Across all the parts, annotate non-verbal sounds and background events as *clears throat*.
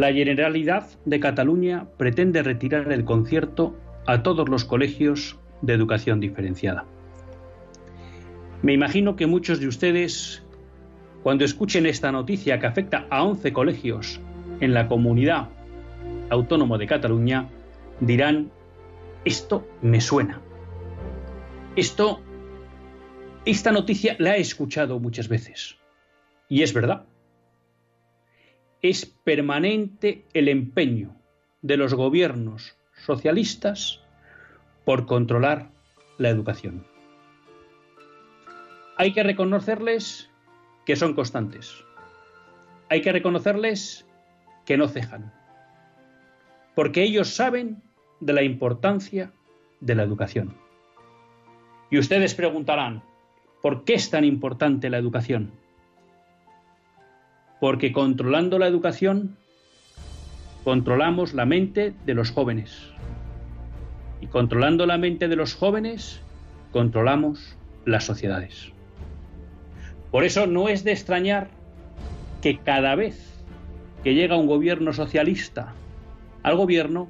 La Generalidad de Cataluña pretende retirar el concierto a todos los colegios de educación diferenciada. Me imagino que muchos de ustedes, cuando escuchen esta noticia que afecta a 11 colegios en la comunidad autónoma de Cataluña, dirán, esto me suena. Esto, esta noticia la he escuchado muchas veces. Y es verdad es permanente el empeño de los gobiernos socialistas por controlar la educación. Hay que reconocerles que son constantes. Hay que reconocerles que no cejan. Porque ellos saben de la importancia de la educación. Y ustedes preguntarán, ¿por qué es tan importante la educación? Porque controlando la educación, controlamos la mente de los jóvenes. Y controlando la mente de los jóvenes, controlamos las sociedades. Por eso no es de extrañar que cada vez que llega un gobierno socialista al gobierno,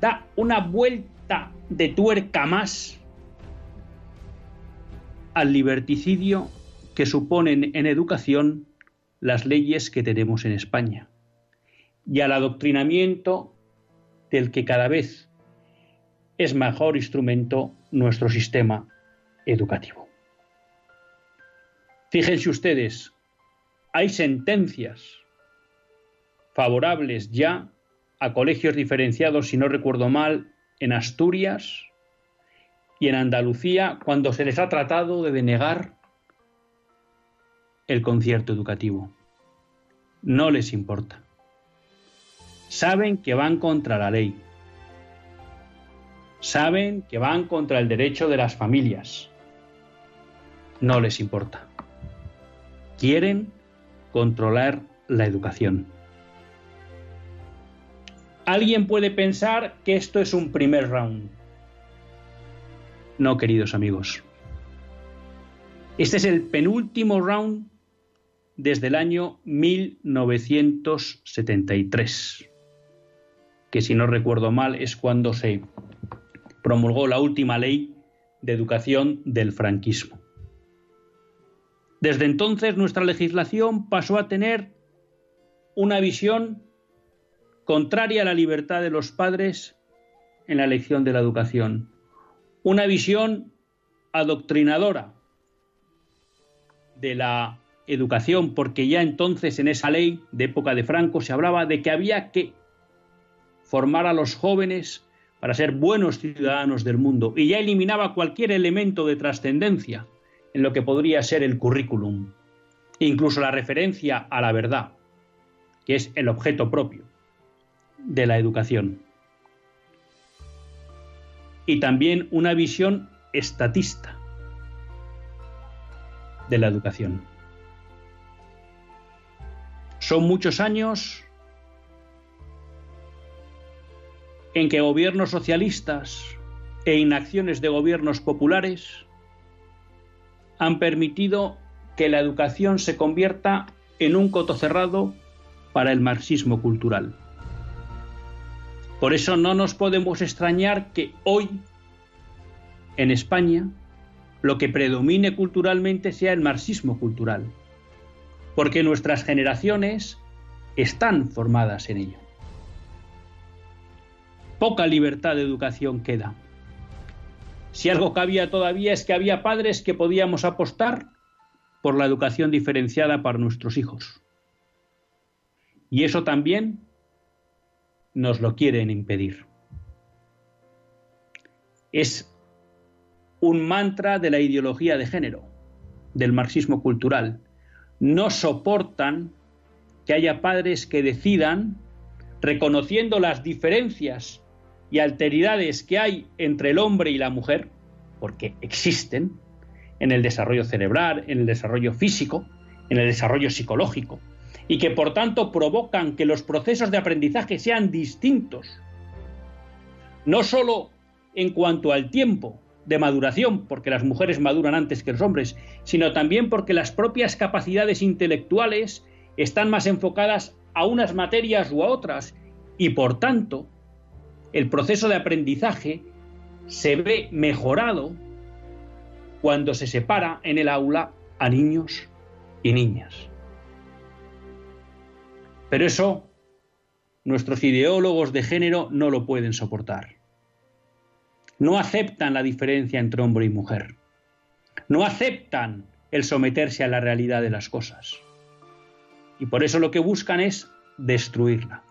da una vuelta de tuerca más al liberticidio que suponen en educación las leyes que tenemos en España y al adoctrinamiento del que cada vez es mejor instrumento nuestro sistema educativo. Fíjense ustedes, hay sentencias favorables ya a colegios diferenciados, si no recuerdo mal, en Asturias y en Andalucía, cuando se les ha tratado de denegar el concierto educativo. No les importa. Saben que van contra la ley. Saben que van contra el derecho de las familias. No les importa. Quieren controlar la educación. Alguien puede pensar que esto es un primer round. No, queridos amigos. Este es el penúltimo round desde el año 1973, que si no recuerdo mal es cuando se promulgó la última ley de educación del franquismo. Desde entonces nuestra legislación pasó a tener una visión contraria a la libertad de los padres en la elección de la educación, una visión adoctrinadora de la educación, porque ya entonces en esa ley de época de Franco se hablaba de que había que formar a los jóvenes para ser buenos ciudadanos del mundo y ya eliminaba cualquier elemento de trascendencia en lo que podría ser el currículum, incluso la referencia a la verdad, que es el objeto propio de la educación. Y también una visión estatista de la educación. Son muchos años en que gobiernos socialistas e inacciones de gobiernos populares han permitido que la educación se convierta en un coto cerrado para el marxismo cultural. Por eso no nos podemos extrañar que hoy, en España, lo que predomine culturalmente sea el marxismo cultural, porque nuestras generaciones están formadas en ello. Poca libertad de educación queda. Si algo cabía todavía es que había padres que podíamos apostar por la educación diferenciada para nuestros hijos. Y eso también nos lo quieren impedir. Es un mantra de la ideología de género, del marxismo cultural. No soportan que haya padres que decidan, reconociendo las diferencias y alteridades que hay entre el hombre y la mujer, porque existen, en el desarrollo cerebral, en el desarrollo físico, en el desarrollo psicológico, y que por tanto provocan que los procesos de aprendizaje sean distintos, no sólo en cuanto al tiempo de maduración, porque las mujeres maduran antes que los hombres, sino también porque las propias capacidades intelectuales están más enfocadas a unas materias u a otras, y por tanto el proceso de aprendizaje se ve mejorado cuando se separa en el aula a niños y niñas. Pero eso nuestros ideólogos de género no lo pueden soportar. No aceptan la diferencia entre hombre y mujer. No aceptan el someterse a la realidad de las cosas. Y por eso lo que buscan es destruirla.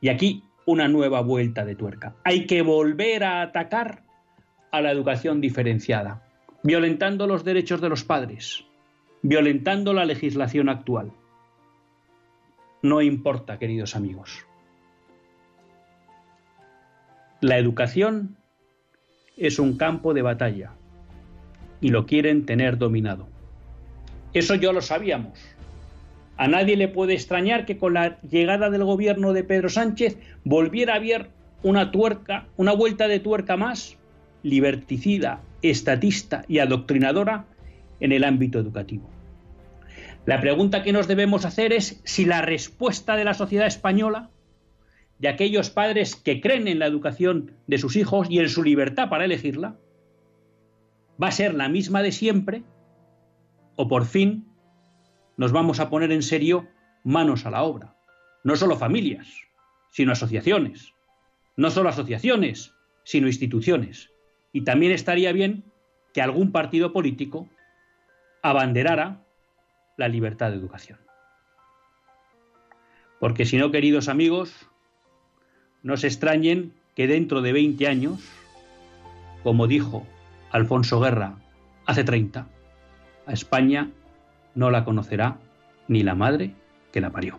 Y aquí una nueva vuelta de tuerca. Hay que volver a atacar a la educación diferenciada, violentando los derechos de los padres, violentando la legislación actual. No importa, queridos amigos. La educación es un campo de batalla y lo quieren tener dominado. Eso yo lo sabíamos. A nadie le puede extrañar que con la llegada del gobierno de Pedro Sánchez volviera a haber una tuerca, una vuelta de tuerca más liberticida, estatista y adoctrinadora en el ámbito educativo. La pregunta que nos debemos hacer es si la respuesta de la sociedad española, de aquellos padres que creen en la educación de sus hijos y en su libertad para elegirla, va a ser la misma de siempre o por fin nos vamos a poner en serio manos a la obra. No solo familias, sino asociaciones. No solo asociaciones, sino instituciones. Y también estaría bien que algún partido político abanderara la libertad de educación. Porque si no, queridos amigos, no se extrañen que dentro de 20 años, como dijo Alfonso Guerra hace 30, a España no la conocerá ni la madre que la parió.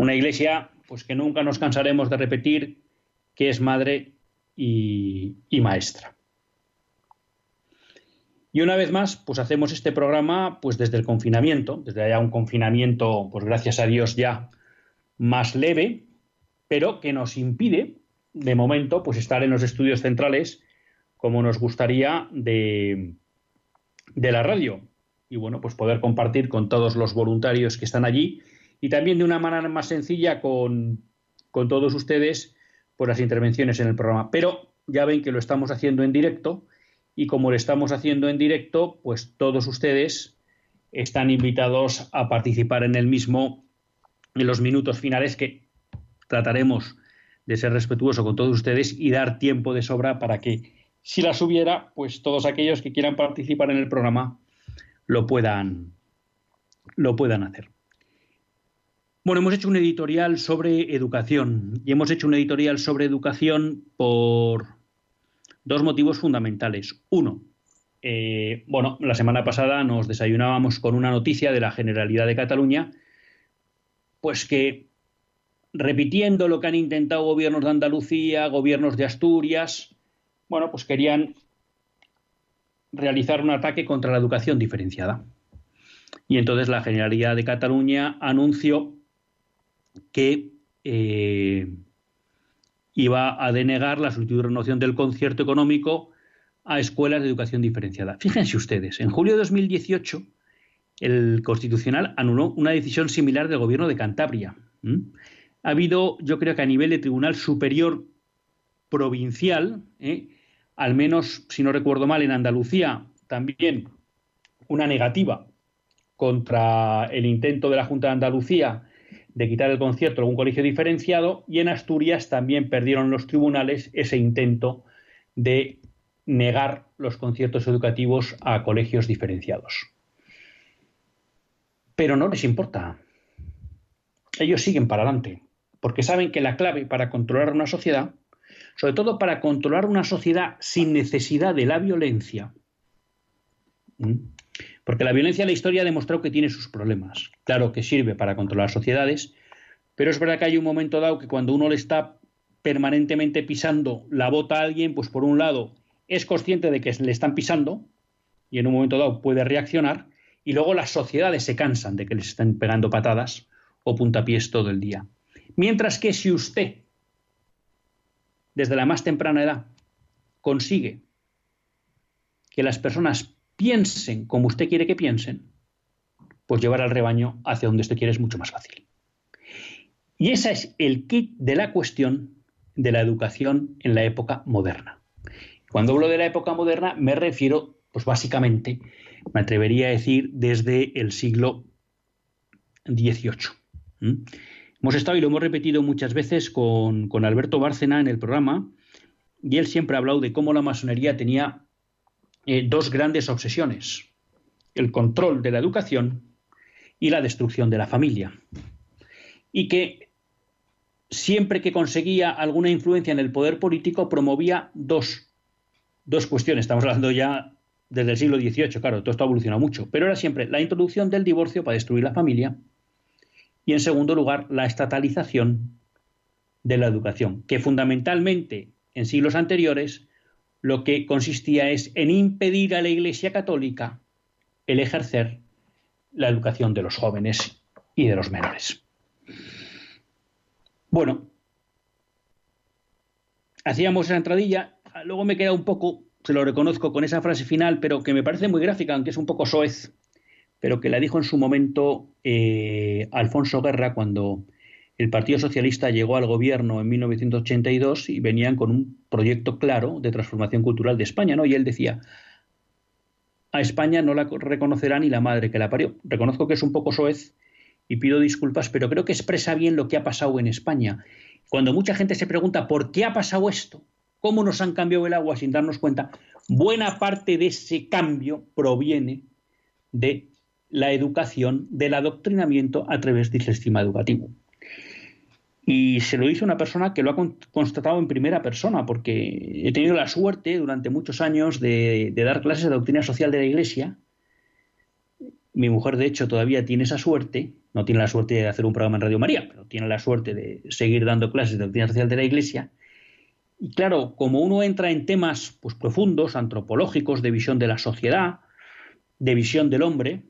Una iglesia pues que nunca nos cansaremos de repetir que es madre y, maestra. Y una vez más, pues hacemos este programa pues desde el confinamiento, desde allá un confinamiento, pues gracias a Dios ya más leve, pero que nos impide, de momento, pues estar en los estudios centrales como nos gustaría de, de la radio. Y bueno, pues poder compartir con todos los voluntarios que están allí y también de una manera más sencilla con, todos ustedes por las intervenciones en el programa. Pero ya ven que lo estamos haciendo en directo y como lo estamos haciendo en directo, pues todos ustedes están invitados a participar en el mismo en los minutos finales que trataremos de ser respetuoso con todos ustedes y dar tiempo de sobra para que, si las hubiera, pues todos aquellos que quieran participar en el programa lo puedan, lo puedan hacer. Bueno, hemos hecho un editorial sobre educación y hemos hecho un editorial sobre educación por dos motivos fundamentales. Uno, eh, bueno, la semana pasada nos desayunábamos con una noticia de la Generalidad de Cataluña, pues que repitiendo lo que han intentado gobiernos de Andalucía, gobiernos de Asturias, bueno, pues querían realizar un ataque contra la educación diferenciada. Y entonces la Generalidad de Cataluña anunció que eh, iba a denegar la solicitud de renovación del concierto económico a escuelas de educación diferenciada. Fíjense ustedes, en julio de 2018 el Constitucional anuló una decisión similar del Gobierno de Cantabria. Ha habido, yo creo que a nivel de Tribunal Superior Provincial, ¿eh? al menos, si no recuerdo mal, en Andalucía también una negativa contra el intento de la Junta de Andalucía de quitar el concierto a algún colegio diferenciado y en Asturias también perdieron los tribunales ese intento de negar los conciertos educativos a colegios diferenciados. Pero no les importa. Ellos siguen para adelante, porque saben que la clave para controlar una sociedad, sobre todo para controlar una sociedad sin necesidad de la violencia, porque la violencia en la historia ha demostrado que tiene sus problemas. Claro que sirve para controlar sociedades, pero es verdad que hay un momento dado que cuando uno le está permanentemente pisando la bota a alguien, pues por un lado es consciente de que le están pisando y en un momento dado puede reaccionar, y luego las sociedades se cansan de que les estén pegando patadas o puntapiés todo el día. Mientras que si usted, desde la más temprana edad, consigue que las personas piensen como usted quiere que piensen, pues llevar al rebaño hacia donde usted quiere es mucho más fácil. Y ese es el kit de la cuestión de la educación en la época moderna. Cuando hablo de la época moderna me refiero, pues básicamente, me atrevería a decir desde el siglo XVIII. Hemos estado y lo hemos repetido muchas veces con, con Alberto Bárcena en el programa, y él siempre ha hablado de cómo la masonería tenía eh, dos grandes obsesiones, el control de la educación y la destrucción de la familia. Y que siempre que conseguía alguna influencia en el poder político promovía dos, dos cuestiones. Estamos hablando ya desde el siglo XVIII, claro, todo esto ha evolucionado mucho, pero era siempre la introducción del divorcio para destruir la familia y, en segundo lugar, la estatalización de la educación, que fundamentalmente en siglos anteriores lo que consistía es en impedir a la Iglesia Católica el ejercer la educación de los jóvenes y de los menores. Bueno, hacíamos esa entradilla, luego me queda un poco, se lo reconozco con esa frase final, pero que me parece muy gráfica, aunque es un poco soez, pero que la dijo en su momento eh, Alfonso Guerra cuando el Partido Socialista llegó al gobierno en 1982 y venían con un proyecto claro de transformación cultural de España, ¿no? Y él decía, a España no la reconocerá ni la madre que la parió. Reconozco que es un poco soez y pido disculpas, pero creo que expresa bien lo que ha pasado en España. Cuando mucha gente se pregunta por qué ha pasado esto, cómo nos han cambiado el agua sin darnos cuenta, buena parte de ese cambio proviene de la educación, del adoctrinamiento a través del sistema educativo. Y se lo dice una persona que lo ha constatado en primera persona, porque he tenido la suerte durante muchos años de, dar clases de doctrina social de la Iglesia. Mi mujer, de hecho, todavía tiene esa suerte. No tiene la suerte de hacer un programa en Radio María, pero tiene la suerte de seguir dando clases de doctrina social de la Iglesia. Y claro, como uno entra en temas pues, profundos, antropológicos, de visión de la sociedad, de visión del hombre,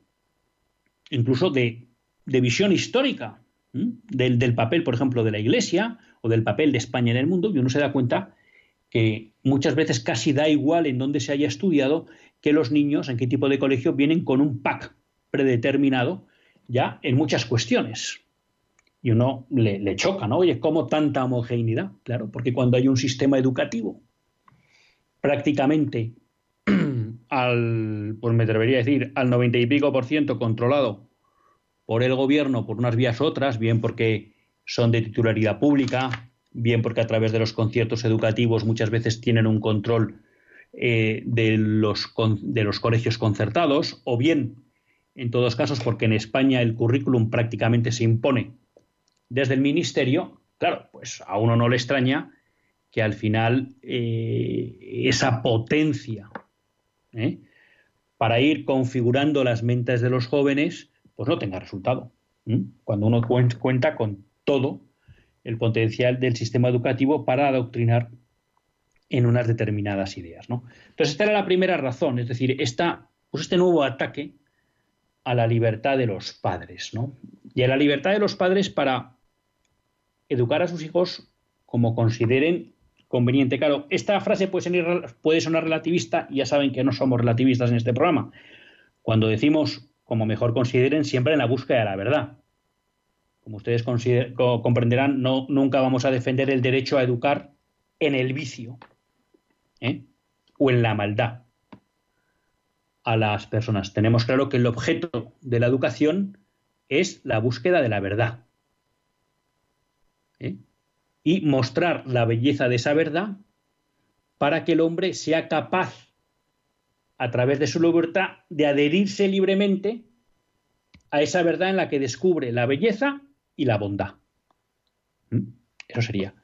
incluso de, de visión histórica, del, papel, por ejemplo, de la Iglesia o del papel de España en el mundo, y uno se da cuenta que muchas veces casi da igual en dónde se haya estudiado que los niños, en qué tipo de colegio, vienen con un pack predeterminado ya en muchas cuestiones. Y uno le, le choca, ¿no? Oye, ¿cómo tanta homogeneidad? Claro, porque cuando hay un sistema educativo prácticamente *clears throat* al, pues me atrevería a decir, al noventa y pico por ciento controlado por el gobierno por unas vías u otras, bien porque son de titularidad pública, bien porque a través de los conciertos educativos muchas veces tienen un control eh, de, los, de los colegios concertados, o bien, en todos casos, porque en España el currículum prácticamente se impone desde el ministerio, claro, pues a uno no le extraña que al final eh, esa potencia ¿eh? para ir configurando las mentes de los jóvenes pues no tenga resultado. Cuando uno cuenta con todo el potencial del sistema educativo para adoctrinar en unas determinadas ideas. ¿no? Entonces, esta era la primera razón, es decir, pues este nuevo ataque a la libertad de los padres. Y a la libertad de los padres para educar a sus hijos como consideren conveniente. Claro, esta frase puede, puede sonar relativista, ya saben que no somos relativistas en este programa. Cuando decimos como mejor consideren, siempre en la búsqueda de la verdad. Como ustedes comprenderán, no, nunca vamos a defender el derecho a educar en el vicio ¿eh? o en la maldad a las personas. Tenemos claro que el objeto de la educación es la búsqueda de la verdad. ¿eh? Y mostrar la belleza de esa verdad para que el hombre sea capaz a través de su libertad, de adherirse libremente a esa verdad en la que descubre la belleza y la bondad. ¿Mm? Eso sería.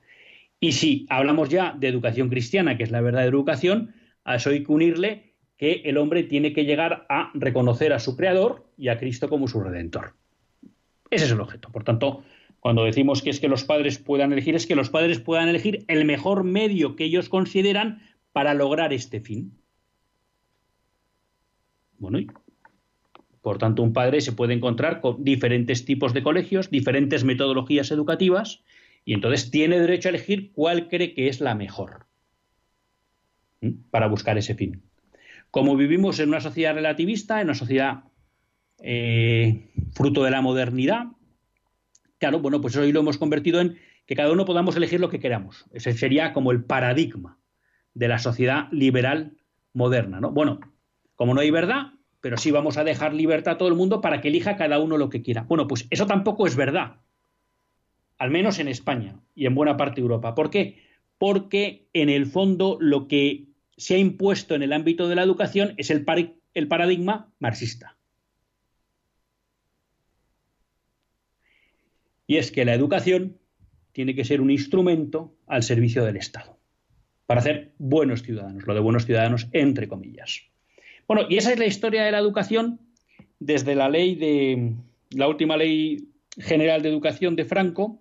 Y si hablamos ya de educación cristiana, que es la verdad de educación, a eso hay que unirle que el hombre tiene que llegar a reconocer a su Creador y a Cristo como su Redentor. Ese es el objeto. Por tanto, cuando decimos que es que los padres puedan elegir, es que los padres puedan elegir el mejor medio que ellos consideran para lograr este fin. Bueno, por tanto, un padre se puede encontrar con diferentes tipos de colegios, diferentes metodologías educativas, y entonces tiene derecho a elegir cuál cree que es la mejor para buscar ese fin. Como vivimos en una sociedad relativista, en una sociedad eh, fruto de la modernidad, claro, bueno, pues hoy lo hemos convertido en que cada uno podamos elegir lo que queramos. Ese sería como el paradigma de la sociedad liberal moderna, ¿no? Bueno, como no hay verdad, pero sí vamos a dejar libertad a todo el mundo para que elija cada uno lo que quiera. Bueno, pues eso tampoco es verdad, al menos en España y en buena parte de Europa. ¿Por qué? Porque en el fondo lo que se ha impuesto en el ámbito de la educación es el, paradigma marxista. Y es que la educación tiene que ser un instrumento al servicio del Estado, para hacer buenos ciudadanos, lo de buenos ciudadanos entre comillas. Bueno, y esa es la historia de la educación desde la ley de la última ley general de educación de Franco.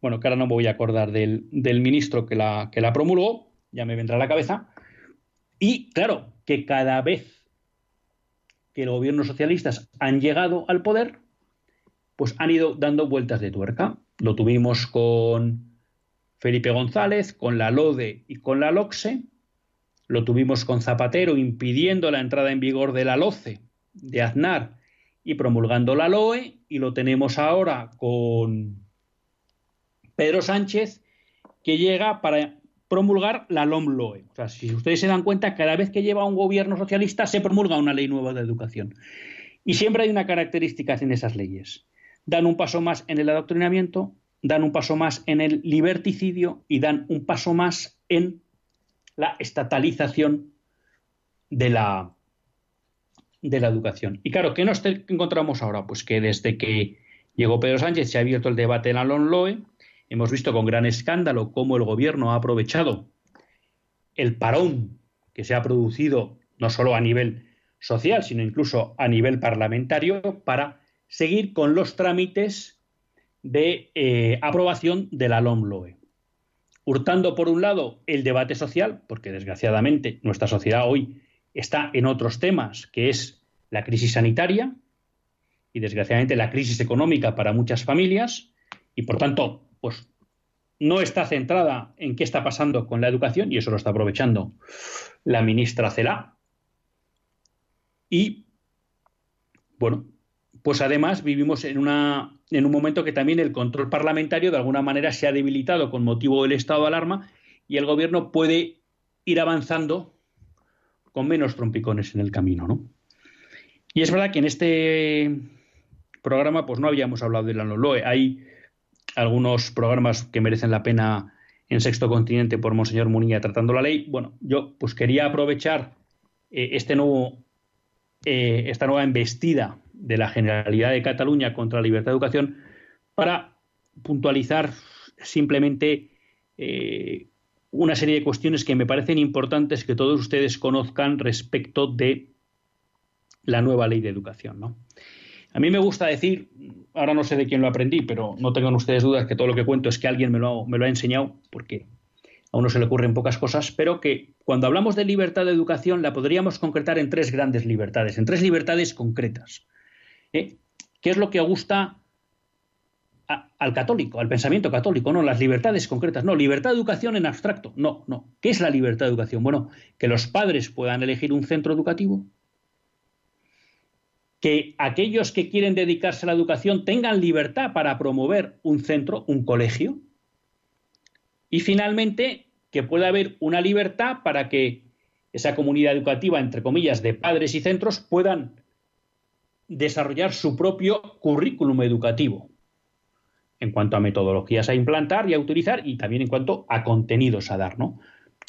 Bueno, que ahora no me voy a acordar del, ministro que la, que la promulgó, ya me vendrá a la cabeza. Y claro, que cada vez que los gobiernos socialistas han llegado al poder, pues han ido dando vueltas de tuerca. Lo tuvimos con Felipe González, con la LODE y con la LOCSE, lo tuvimos con Zapatero impidiendo la entrada en vigor de la LOCE de Aznar y promulgando la LOE, y lo tenemos ahora con Pedro Sánchez, que llega para promulgar la LOM-LOE. O sea, si ustedes se dan cuenta, cada vez que lleva un gobierno socialista se promulga una ley nueva de educación. Y siempre hay una característica en esas leyes. Dan un paso más en el adoctrinamiento, dan un paso más en el liberticidio y dan un paso más en la estatalización de la, de la educación. Y claro, ¿qué nos encontramos ahora? Pues que desde que llegó Pedro Sánchez se ha abierto el debate en la LONLOE, hemos visto con gran escándalo cómo el gobierno ha aprovechado el parón que se ha producido no solo a nivel social, sino incluso a nivel parlamentario, para seguir con los trámites de eh, aprobación de la LOMLOE hurtando por un lado el debate social, porque desgraciadamente nuestra sociedad hoy está en otros temas, que es la crisis sanitaria y desgraciadamente la crisis económica para muchas familias, y por tanto, pues no está centrada en qué está pasando con la educación, y eso lo está aprovechando la ministra Celá. Y, bueno, pues además vivimos en, una, en un momento que también el control parlamentario de alguna manera se ha debilitado con motivo del estado de alarma y el gobierno puede ir avanzando con menos trompicones en el camino, ¿no? Y es verdad que en este programa pues no habíamos hablado de la LOE. Hay algunos programas que merecen la pena en Sexto Continente por Monseñor Munilla tratando la ley. Bueno, yo pues quería aprovechar eh, este nuevo, eh, esta nueva embestida de la Generalidad de Cataluña contra la libertad de educación para puntualizar simplemente eh, una serie de cuestiones que me parecen importantes que todos ustedes conozcan respecto de la nueva ley de educación. ¿no? A mí me gusta decir, ahora no sé de quién lo aprendí, pero no tengan ustedes dudas que todo lo que cuento es que alguien me lo, me lo ha enseñado, porque a uno se le ocurren pocas cosas, pero que cuando hablamos de libertad de educación la podríamos concretar en tres grandes libertades, en tres libertades concretas. ¿Eh? ¿Qué es lo que gusta al católico, al pensamiento católico? No, las libertades concretas, no, libertad de educación en abstracto, no, no. ¿Qué es la libertad de educación? Bueno, que los padres puedan elegir un centro educativo, que aquellos que quieren dedicarse a la educación tengan libertad para promover un centro, un colegio, y finalmente que pueda haber una libertad para que esa comunidad educativa, entre comillas, de padres y centros puedan desarrollar su propio currículum educativo en cuanto a metodologías a implantar y a utilizar y también en cuanto a contenidos a dar, ¿no?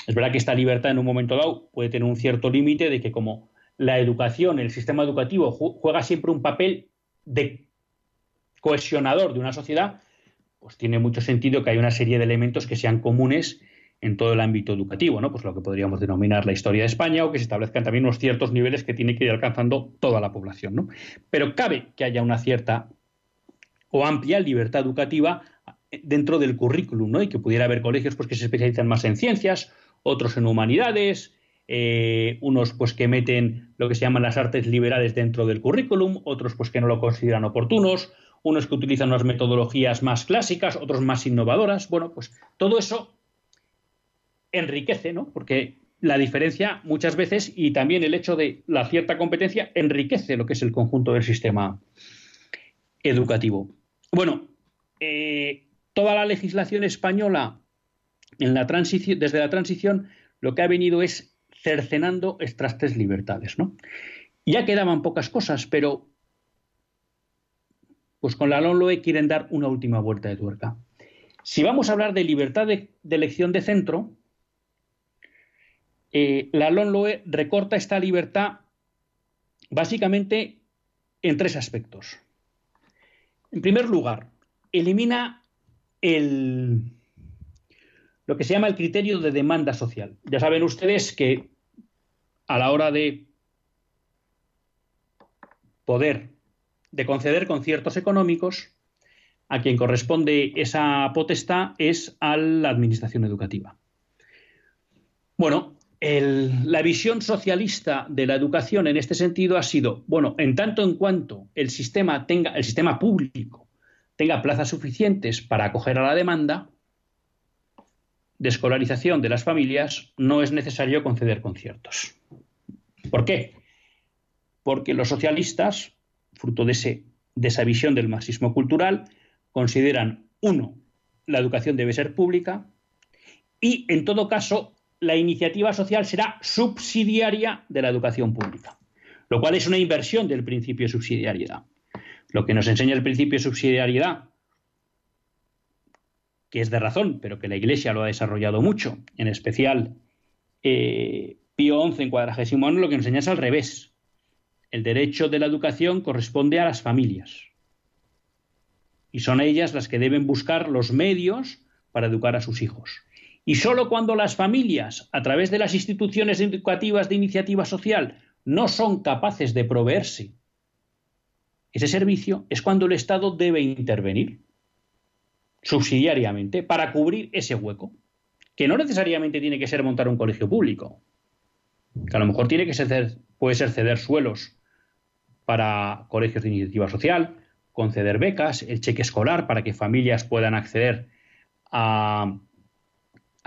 Es verdad que esta libertad en un momento dado puede tener un cierto límite de que como la educación, el sistema educativo juega siempre un papel de cohesionador de una sociedad, pues tiene mucho sentido que hay una serie de elementos que sean comunes en todo el ámbito educativo, ¿no? Pues lo que podríamos denominar la historia de España o que se establezcan también unos ciertos niveles que tiene que ir alcanzando toda la población, ¿no? Pero cabe que haya una cierta o amplia libertad educativa dentro del currículum, ¿no? Y que pudiera haber colegios pues, que se especializan más en ciencias, otros en humanidades, eh, unos pues que meten lo que se llaman las artes liberales dentro del currículum, otros pues que no lo consideran oportunos, unos que utilizan unas metodologías más clásicas, otros más innovadoras. Bueno, pues todo eso enriquece, ¿no? Porque la diferencia muchas veces y también el hecho de la cierta competencia enriquece lo que es el conjunto del sistema educativo. Bueno, eh, toda la legislación española desde la transición lo que ha venido es cercenando estas tres libertades. Ya quedaban pocas cosas, pero pues con la LONLOE quieren dar una última vuelta de tuerca. Si vamos a hablar de libertad de, elección de centro, eh, la LONLOE recorta esta libertad básicamente en tres aspectos. En primer lugar, elimina el, lo que se llama el criterio de demanda social. Ya saben ustedes que a la hora de poder, de conceder conciertos económicos, a quien corresponde esa potestad es a la administración educativa. Bueno, la visión socialista de la educación en este sentido ha sido, bueno, en tanto en cuanto el sistema tenga, el sistema público tenga plazas suficientes para acoger a la demanda de escolarización de las familias, no es necesario conceder conciertos. ¿Por qué? Porque los socialistas, fruto de, esa visión del marxismo cultural, consideran, uno, la educación debe ser pública y, en todo caso, la iniciativa social será subsidiaria de la educación pública, lo cual es una inversión del principio de subsidiariedad. Lo que nos enseña el principio de subsidiariedad, que es de razón, pero que la Iglesia lo ha desarrollado mucho, en especial eh, Pío XI en cuadragésimo lo que nos enseña es al revés. El derecho de la educación corresponde a las familias. Y son ellas las que deben buscar los medios para educar a sus hijos. Y solo cuando las familias, a través de las instituciones educativas de iniciativa social, no son capaces de proveerse ese servicio, es cuando el Estado debe intervenir subsidiariamente para cubrir ese hueco, que no necesariamente tiene que ser montar un colegio público, que a lo mejor tiene que ser, puede ser ceder suelos para colegios de iniciativa social, conceder becas, el cheque escolar para que familias puedan acceder a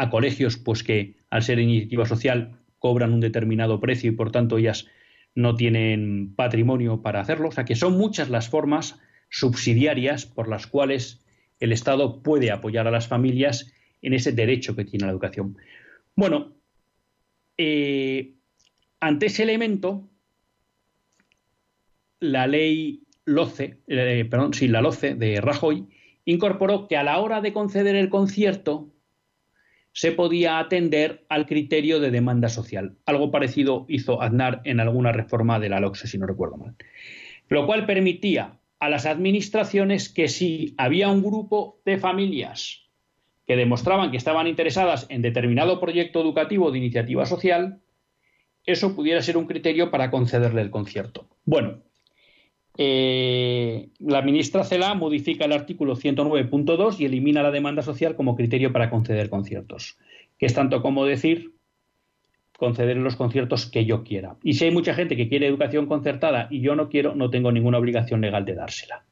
a colegios pues que al ser iniciativa social cobran un determinado precio y por tanto ellas no tienen patrimonio para hacerlo. O sea que son muchas las formas subsidiarias por las cuales el Estado puede apoyar a las familias en ese derecho que tiene la educación. Bueno, eh, ante ese elemento, la ley LOCE, eh, perdón, sí, la LOCE de Rajoy, incorporó que a la hora de conceder el concierto se podía atender al criterio de demanda social. Algo parecido hizo Aznar en alguna reforma de la LOCSE, si no recuerdo mal. Lo cual permitía a las administraciones que si había un grupo de familias que demostraban que estaban interesadas en determinado proyecto educativo de iniciativa social, eso pudiera ser un criterio para concederle el concierto. Bueno, eh, la ministra Cela modifica el artículo 109.2 y elimina la demanda social como criterio para conceder conciertos, que es tanto como decir conceder los conciertos que yo quiera. Y si hay mucha gente que quiere educación concertada y yo no quiero, no tengo ninguna obligación legal de dársela.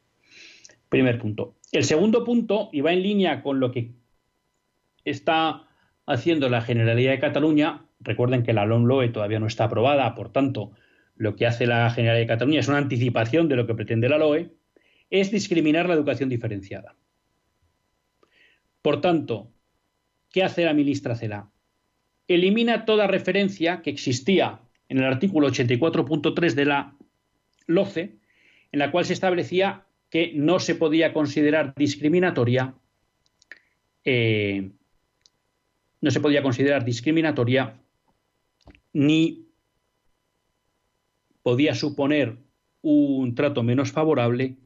Primer punto. El segundo punto, y va en línea con lo que está haciendo la Generalidad de Cataluña, recuerden que la LOMLOE todavía no está aprobada, por tanto, lo que hace la Generalidad de Cataluña es una anticipación de lo que pretende la LOE, es discriminar la educación diferenciada. Por tanto, ¿qué hace la ministra Cela? Elimina toda referencia que existía en el artículo 84.3 de la LOCE, en la cual se establecía que no se podía considerar discriminatoria eh, no se podía considerar discriminatoria ni podía suponer un trato menos favorable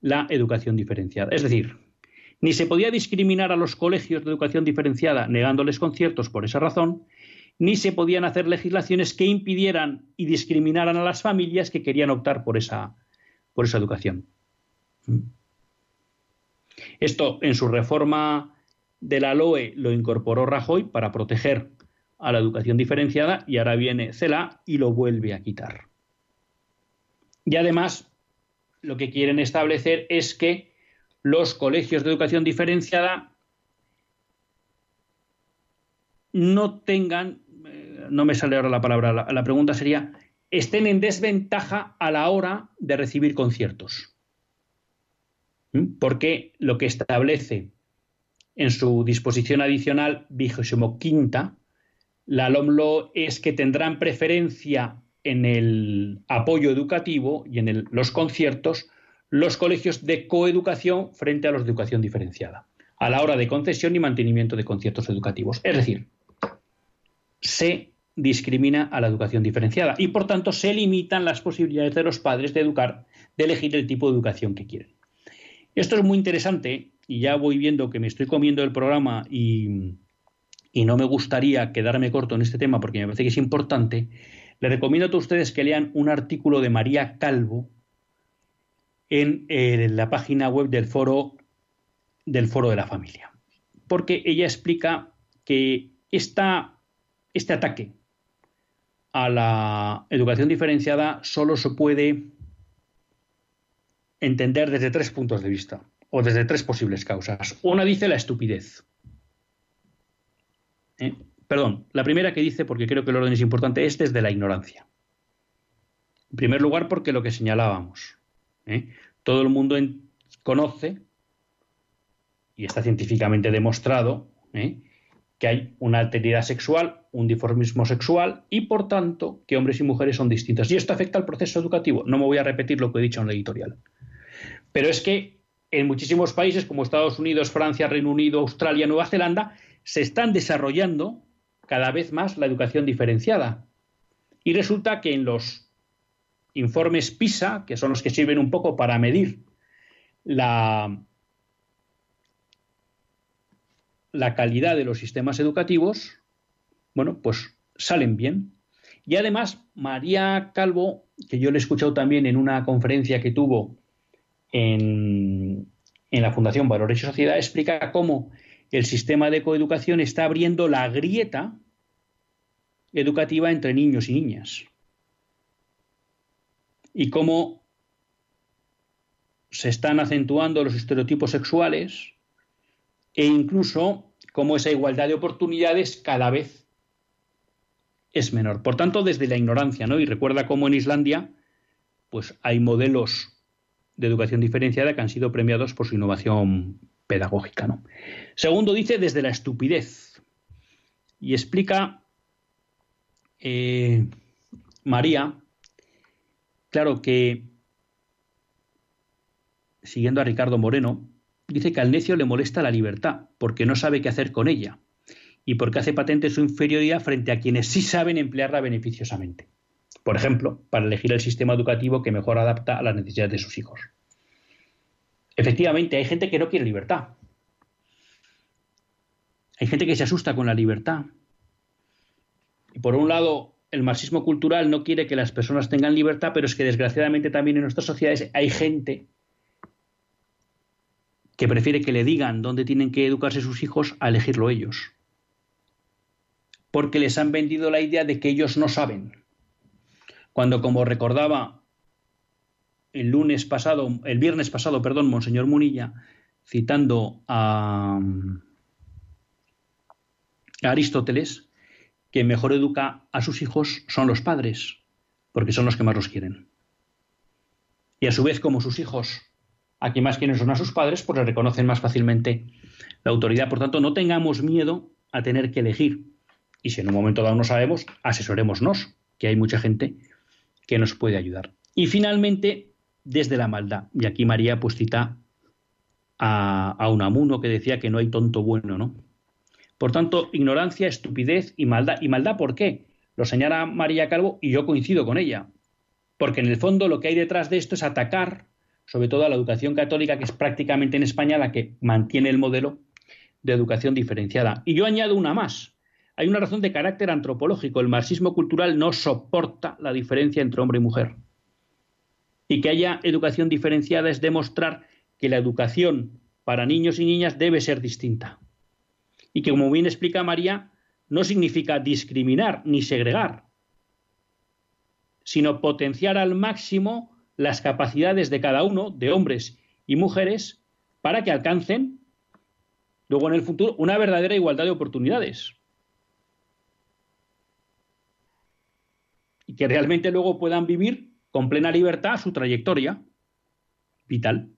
la educación diferenciada. Es decir, ni se podía discriminar a los colegios de educación diferenciada negándoles conciertos por esa razón, ni se podían hacer legislaciones que impidieran y discriminaran a las familias que querían optar por esa, por esa educación. Esto en su reforma de la LOE lo incorporó Rajoy para proteger a la educación diferenciada y ahora viene CELA y lo vuelve a quitar. Y además, lo que quieren establecer es que los colegios de educación diferenciada no tengan, eh, no me sale ahora la palabra, la, pregunta sería, estén en desventaja a la hora de recibir conciertos. ¿Mm? Porque lo que establece en su disposición adicional vigésimo quinta, la LOMLO es que tendrán preferencia en el apoyo educativo y en los conciertos los colegios de coeducación frente a los de educación diferenciada, a la hora de concesión y mantenimiento de conciertos educativos. Es decir, se discrimina a la educación diferenciada y por tanto se limitan las posibilidades de los padres de educar, de elegir el tipo de educación que quieren. Esto es muy interesante y ya voy viendo que me estoy comiendo el programa y, y no me gustaría quedarme corto en este tema porque me parece que es importante, les recomiendo a todos ustedes que lean un artículo de María Calvo en, eh, la página web del foro del foro de la familia, porque ella explica que esta, este ataque a la educación diferenciada solo se puede entender desde tres puntos de vista o desde tres posibles causas. Una dice la estupidez. ¿Eh? Perdón, la primera que dice, porque creo que el orden es importante, es desde la ignorancia. En primer lugar, porque lo que señalábamos. ¿eh? Todo el mundo conoce, y está científicamente demostrado, ¿eh? que hay una alteridad sexual, un diformismo sexual y, por tanto, que hombres y mujeres son distintos. Y esto afecta al proceso educativo. No me voy a repetir lo que he dicho en la editorial. Pero es que en muchísimos países como Estados Unidos, Francia, Reino Unido, Australia, Nueva Zelanda, se están desarrollando cada vez más la educación diferenciada. Y resulta que en los informes PISA, que son los que sirven un poco para medir la, la calidad de los sistemas educativos, bueno, pues salen bien. Y además, María Calvo, que yo le he escuchado también en una conferencia que tuvo en, en la Fundación Valores y Sociedad, explica cómo el sistema de coeducación está abriendo la grieta educativa entre niños y niñas. Y cómo se están acentuando los estereotipos sexuales e incluso cómo esa igualdad de oportunidades cada vez es menor. Por tanto, desde la ignorancia, ¿no? Y recuerda cómo en Islandia, pues hay modelos de educación diferenciada que han sido premiados por su innovación pedagógica. ¿no? Segundo, dice desde la estupidez y explica eh, María, claro que, siguiendo a Ricardo Moreno, dice que al necio le molesta la libertad, porque no sabe qué hacer con ella, y porque hace patente su inferioridad frente a quienes sí saben emplearla beneficiosamente. Por ejemplo, para elegir el sistema educativo que mejor adapta a las necesidades de sus hijos. Efectivamente, hay gente que no quiere libertad. Hay gente que se asusta con la libertad. Por un lado, el marxismo cultural no quiere que las personas tengan libertad, pero es que desgraciadamente también en nuestras sociedades hay gente que prefiere que le digan dónde tienen que educarse sus hijos a elegirlo ellos. Porque les han vendido la idea de que ellos no saben. Cuando, como recordaba el lunes pasado, el viernes pasado, perdón, Monseñor Munilla, citando a, a Aristóteles, que mejor educa a sus hijos son los padres, porque son los que más los quieren. Y a su vez, como sus hijos, a quien más quieren son a sus padres, pues le reconocen más fácilmente la autoridad. Por tanto, no tengamos miedo a tener que elegir. Y si en un momento dado no sabemos, asesorémonos, que hay mucha gente que nos puede ayudar. Y finalmente, desde la maldad. Y aquí María pues cita a, a Unamuno que decía que no hay tonto bueno, ¿no? Por tanto, ignorancia, estupidez y maldad. ¿Y maldad por qué? Lo señala María Calvo y yo coincido con ella. Porque en el fondo lo que hay detrás de esto es atacar sobre todo a la educación católica, que es prácticamente en España la que mantiene el modelo de educación diferenciada. Y yo añado una más. Hay una razón de carácter antropológico. El marxismo cultural no soporta la diferencia entre hombre y mujer. Y que haya educación diferenciada es demostrar que la educación para niños y niñas debe ser distinta y que, como bien explica María, no significa discriminar ni segregar, sino potenciar al máximo las capacidades de cada uno, de hombres y mujeres, para que alcancen luego en el futuro una verdadera igualdad de oportunidades. Y que realmente luego puedan vivir con plena libertad su trayectoria vital.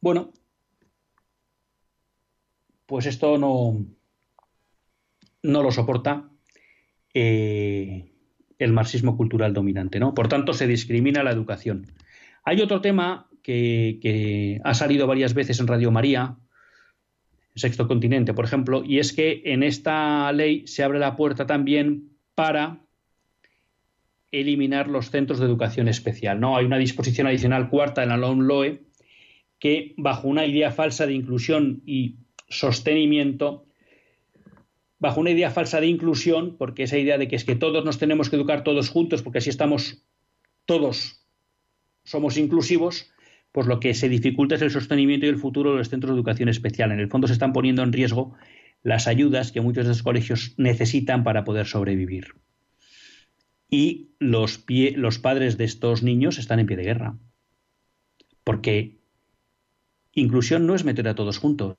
Bueno, pues esto no, no lo soporta eh, el marxismo cultural dominante, ¿no? Por tanto, se discrimina la educación. Hay otro tema que, ha salido varias veces en Radio María, Sexto Continente, por ejemplo, y es que en esta ley se abre la puerta también para eliminar los centros de educación especial. ¿no? Hay una disposición adicional cuarta en la LOMLOE que, bajo una idea falsa de inclusión y sostenimiento bajo una idea falsa de inclusión, porque esa idea de que es que todos nos tenemos que educar todos juntos, porque así estamos todos, somos inclusivos, pues lo que se dificulta es el sostenimiento y el futuro de los centros de educación especial. En el fondo se están poniendo en riesgo las ayudas que muchos de los colegios necesitan para poder sobrevivir. Y los padres de estos niños están en pie de guerra. Porque inclusión no es meter a todos juntos.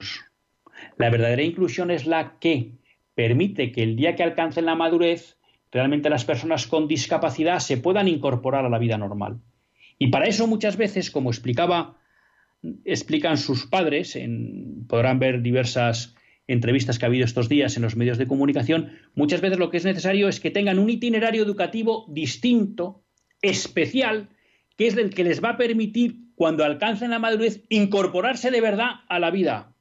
La verdadera inclusión es la que permite que el día que alcancen la madurez, realmente las personas con discapacidad se puedan incorporar a la vida normal. Y para eso muchas veces, como explicaba, explican sus padres, en, podrán ver diversas entrevistas que ha habido estos días en los medios de comunicación, muchas veces lo que es necesario es que tengan un itinerario educativo distinto, especial, que es el que les va a permitir, cuando alcancen la madurez, incorporarse de verdad a la vida,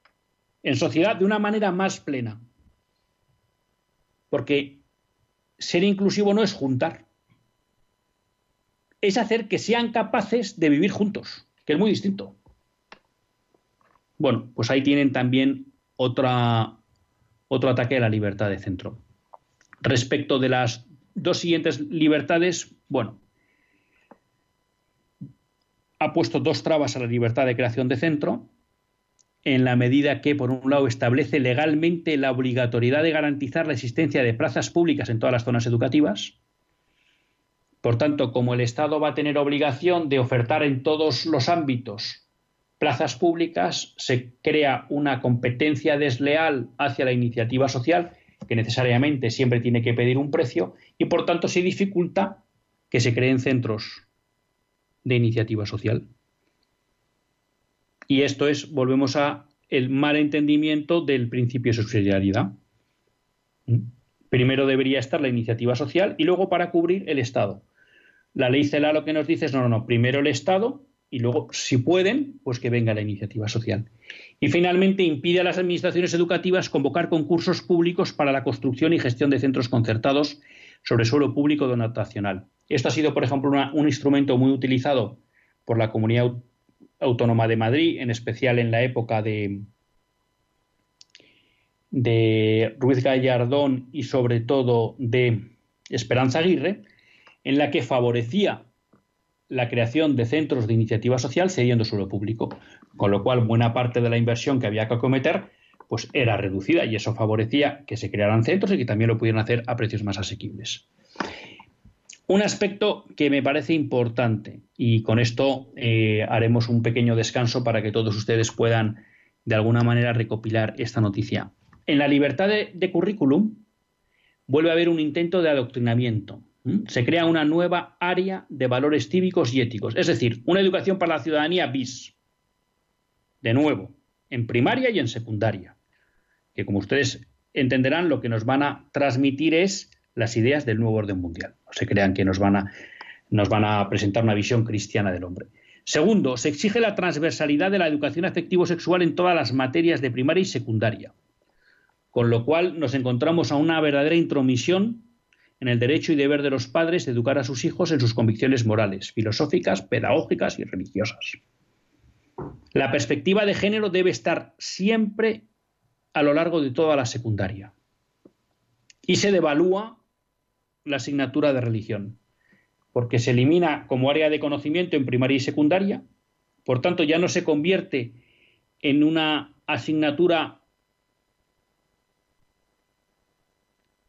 en sociedad de una manera más plena. Porque ser inclusivo no es juntar, es hacer que sean capaces de vivir juntos, que es muy distinto. Bueno, pues ahí tienen también otra, otro ataque a la libertad de centro. Respecto de las dos siguientes libertades, bueno, ha puesto dos trabas a la libertad de creación de centro en la medida que, por un lado, establece legalmente la obligatoriedad de garantizar la existencia de plazas públicas en todas las zonas educativas. Por tanto, como el Estado va a tener obligación de ofertar en todos los ámbitos plazas públicas, se crea una competencia desleal hacia la iniciativa social, que necesariamente siempre tiene que pedir un precio, y por tanto se dificulta que se creen centros de iniciativa social. Y esto es, volvemos a el mal entendimiento del principio de subsidiariedad. ¿Mm? Primero debería estar la iniciativa social y luego para cubrir el Estado. La ley CELA lo que nos dice es, no, no, no, primero el Estado y luego, si pueden, pues que venga la iniciativa social. Y finalmente impide a las administraciones educativas convocar concursos públicos para la construcción y gestión de centros concertados sobre suelo público dotacional. Esto ha sido, por ejemplo, un instrumento muy utilizado por la Comunidad Autónoma de Madrid, en especial en la época de, Ruiz Gallardón y sobre todo de Esperanza Aguirre, en la que favorecía la creación de centros de iniciativa social cediendo suelo público, con lo cual buena parte de la inversión que había que acometer pues era reducida y eso favorecía que se crearan centros y que también lo pudieran hacer a precios más asequibles. Un aspecto que me parece importante y con esto eh, haremos un pequeño descanso para que todos ustedes puedan de alguna manera recopilar esta noticia. En la libertad de currículum vuelve a haber un intento de adoctrinamiento, ¿Mm? Se crea una nueva área de valores cívicos y éticos, es decir, una educación para la ciudadanía bis. De nuevo, en primaria y en secundaria, que como ustedes entenderán, lo que nos van a transmitir es las ideas del nuevo orden mundial. No se crean que nos van a, nos van a presentar una visión cristiana del hombre. Segundo, se exige la transversalidad de la educación afectivo-sexual en todas las materias de primaria y secundaria, con lo cual nos encontramos a una verdadera intromisión en el derecho y deber de los padres de educar a sus hijos en sus convicciones morales, filosóficas, pedagógicas y religiosas. La perspectiva de género debe estar siempre a lo largo de toda la secundaria. Y se devalúa la asignatura de religión, porque se elimina como área de conocimiento en primaria y secundaria, por tanto ya no se convierte en una asignatura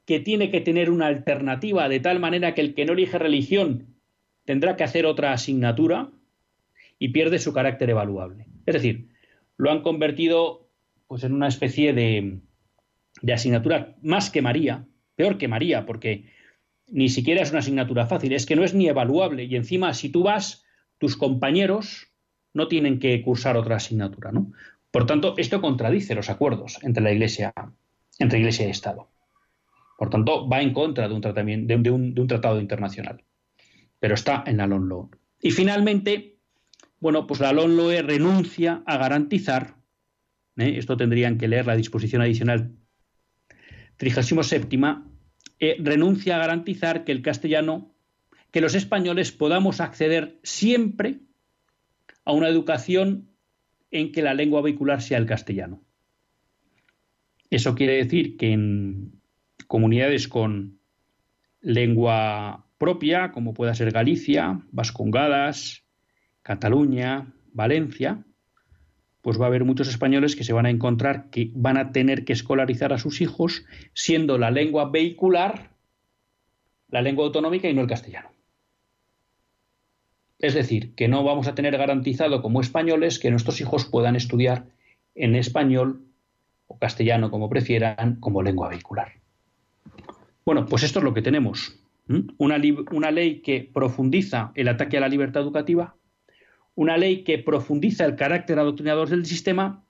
que tiene que tener una alternativa de tal manera que el que no elige religión tendrá que hacer otra asignatura y pierde su carácter evaluable. Es decir, lo han convertido pues, en una especie de, de asignatura más que María, peor que María, porque ni siquiera es una asignatura fácil, es que no es ni evaluable y encima si tú vas, tus compañeros no tienen que cursar otra asignatura, ¿no? Por tanto, esto contradice los acuerdos entre la Iglesia, entre Iglesia y Estado. Por tanto, va en contra de un, tratamiento, de, un, tratado internacional. Pero está en la LONLOE. Y finalmente, bueno, pues la LONLOE renuncia a garantizar, ¿eh? esto tendrían que leer la disposición adicional 37, renuncia a garantizar que el castellano, que los españoles podamos acceder siempre a una educación en que la lengua vehicular sea el castellano. Eso quiere decir que en, comunidades con lengua propia, como pueda ser Galicia, Vascongadas, Cataluña, Valencia, pues va a haber muchos españoles que se van a encontrar que van a tener que escolarizar a sus hijos siendo la lengua vehicular la lengua autonómica y no el castellano. Es decir, que no vamos a tener garantizado como españoles que nuestros hijos puedan estudiar en español o castellano, como prefieran, como lengua vehicular. Bueno, pues esto es lo que tenemos. Una, ley que profundiza el ataque a la libertad educativa, una ley que profundiza el carácter adoctrinador del sistema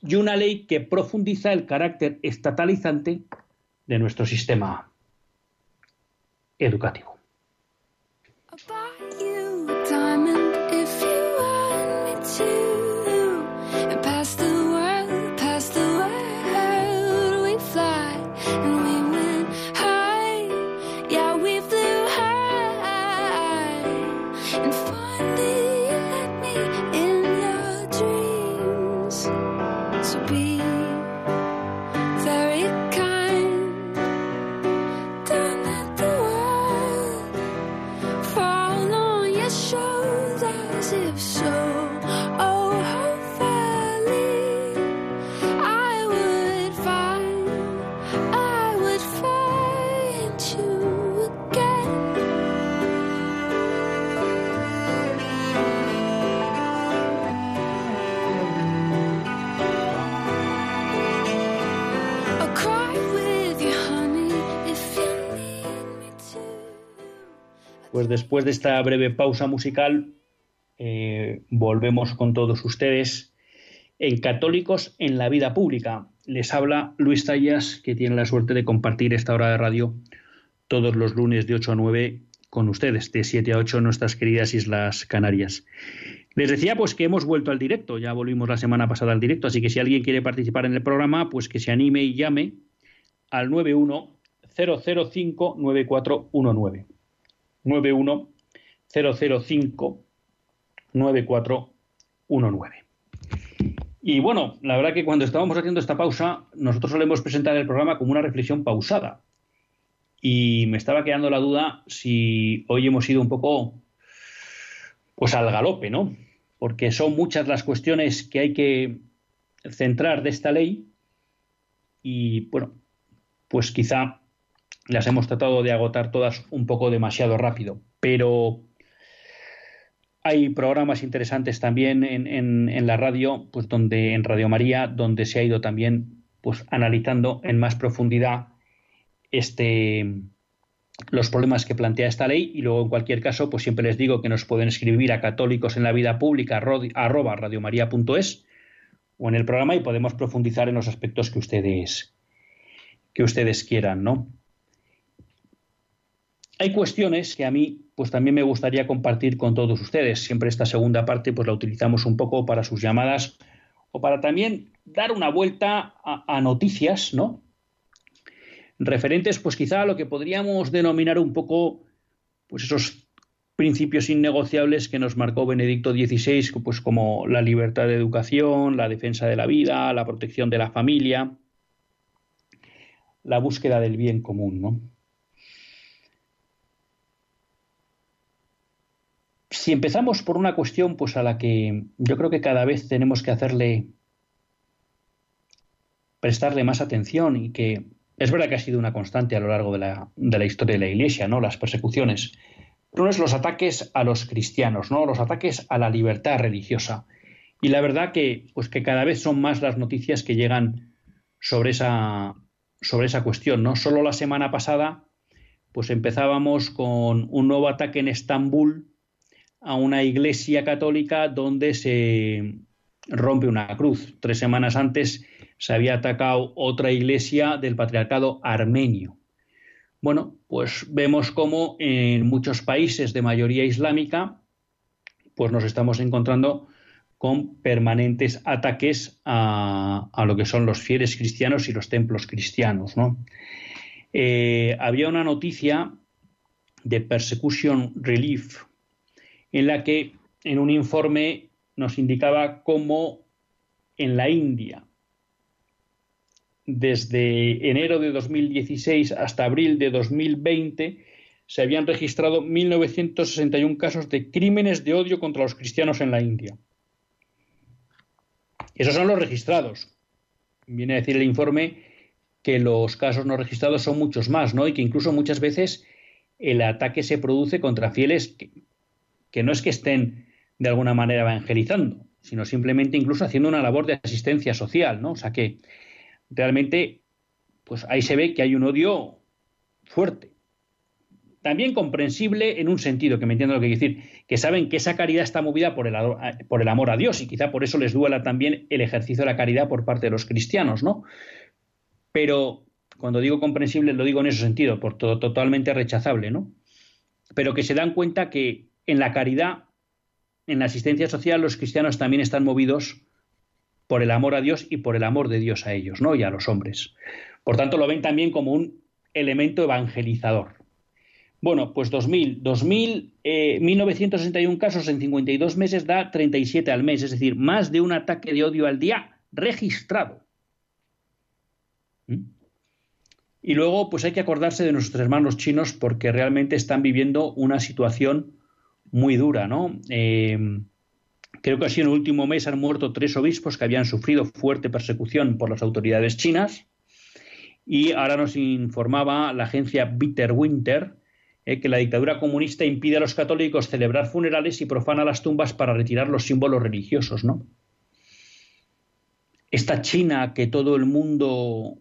y una ley que profundiza el carácter estatalizante de nuestro sistema educativo. Pues después de esta breve pausa musical, eh, volvemos con todos ustedes en Católicos en la Vida Pública. Les habla Luis Tallas, que tiene la suerte de compartir esta hora de radio todos los lunes de 8 a 9 con ustedes, de 7 a 8 en nuestras queridas Islas Canarias. Les decía pues que hemos vuelto al directo, ya volvimos la semana pasada al directo, así que si alguien quiere participar en el programa, pues que se anime y llame al 91 005 9419. 91 005 9419. Y bueno, la verdad que cuando estábamos haciendo esta pausa, nosotros solemos presentar el programa como una reflexión pausada. Y me estaba quedando la duda si hoy hemos ido un poco pues al galope, ¿no? Porque son muchas las cuestiones que hay que centrar de esta ley y bueno, pues quizá las hemos tratado de agotar todas un poco demasiado rápido, pero hay programas interesantes también en, la radio, pues donde en Radio María, donde se ha ido también pues analizando en más profundidad este los problemas que plantea esta ley y luego en cualquier caso pues siempre les digo que nos pueden escribir a católicos en la vida pública arroba radiomaria.es o en el programa y podemos profundizar en los aspectos que ustedes que ustedes quieran, ¿no? Hay cuestiones que a mí pues también me gustaría compartir con todos ustedes. Siempre esta segunda parte pues la utilizamos un poco para sus llamadas o para también dar una vuelta a, noticias, ¿no? Referentes pues quizá a lo que podríamos denominar un poco pues esos principios innegociables que nos marcó Benedicto XVI, pues como la libertad de educación, la defensa de la vida, la protección de la familia, la búsqueda del bien común, ¿no? Si empezamos por una cuestión pues a la que yo creo que cada vez tenemos que hacerle prestarle más atención y que es verdad que ha sido una constante a lo largo de la, historia de la Iglesia, ¿no? Las persecuciones. Uno es los ataques a los cristianos, ¿no? Los ataques a la libertad religiosa. Y la verdad que, pues que cada vez son más las noticias que llegan sobre esa, sobre esa cuestión, ¿no? Solo la semana pasada, pues empezábamos con un nuevo ataque en Estambul a una iglesia católica donde se rompe una cruz. Tres semanas antes se había atacado otra iglesia del patriarcado armenio. Bueno, pues vemos cómo en muchos países de mayoría islámica, pues nos estamos encontrando con permanentes ataques a, lo que son los fieles cristianos y los templos cristianos. Eh, había una noticia de Persecution Relief en la que en un informe nos indicaba cómo en la India, desde enero de 2016 hasta abril de 2020, se habían registrado 1.961 casos de crímenes de odio contra los cristianos en la India. Esos son los registrados. Viene a decir el informe que los casos no registrados son muchos más, ¿no? Y que incluso muchas veces el ataque se produce contra fieles que no es que estén de alguna manera evangelizando, sino simplemente incluso haciendo una labor de asistencia social, ¿no? O sea que realmente, pues ahí se ve que hay un odio fuerte. También comprensible en un sentido, que me entiendo lo que quiero decir, que saben que esa caridad está movida por el, por el amor a Dios y quizá por eso les duela también el ejercicio de la caridad por parte de los cristianos, ¿no? Pero cuando digo comprensible lo digo en ese sentido, por todo totalmente rechazable, ¿no? Pero que se dan cuenta que en la caridad, en la asistencia social, los cristianos también están movidos por el amor a Dios y por el amor de Dios a ellos, ¿no? Y a los hombres. Por tanto, lo ven también como un elemento evangelizador. Bueno, pues 2000, 2000 eh, 1961 casos en 52 meses da 37 al mes, es decir, más de un ataque de odio al día registrado. ¿Mm? Y luego, pues hay que acordarse de nuestros hermanos chinos porque realmente están viviendo una situación muy dura, ¿no? Eh, creo que así en el último mes han muerto tres obispos que habían sufrido fuerte persecución por las autoridades chinas. Y ahora nos informaba la agencia Bitter Winter eh, que la dictadura comunista impide a los católicos celebrar funerales y profana las tumbas para retirar los símbolos religiosos, ¿no? Esta China que todo el mundo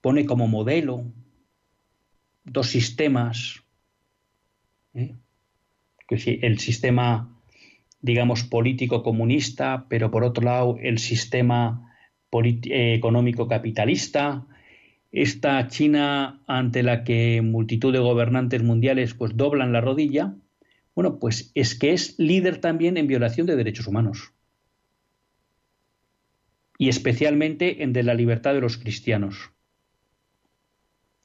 pone como modelo, dos sistemas, ¿eh? El sistema digamos, político comunista, pero por otro lado el sistema eh, económico capitalista, esta China ante la que multitud de gobernantes mundiales pues doblan la rodilla, bueno, pues es que es líder también en violación de derechos humanos. Y especialmente en de la libertad de los cristianos.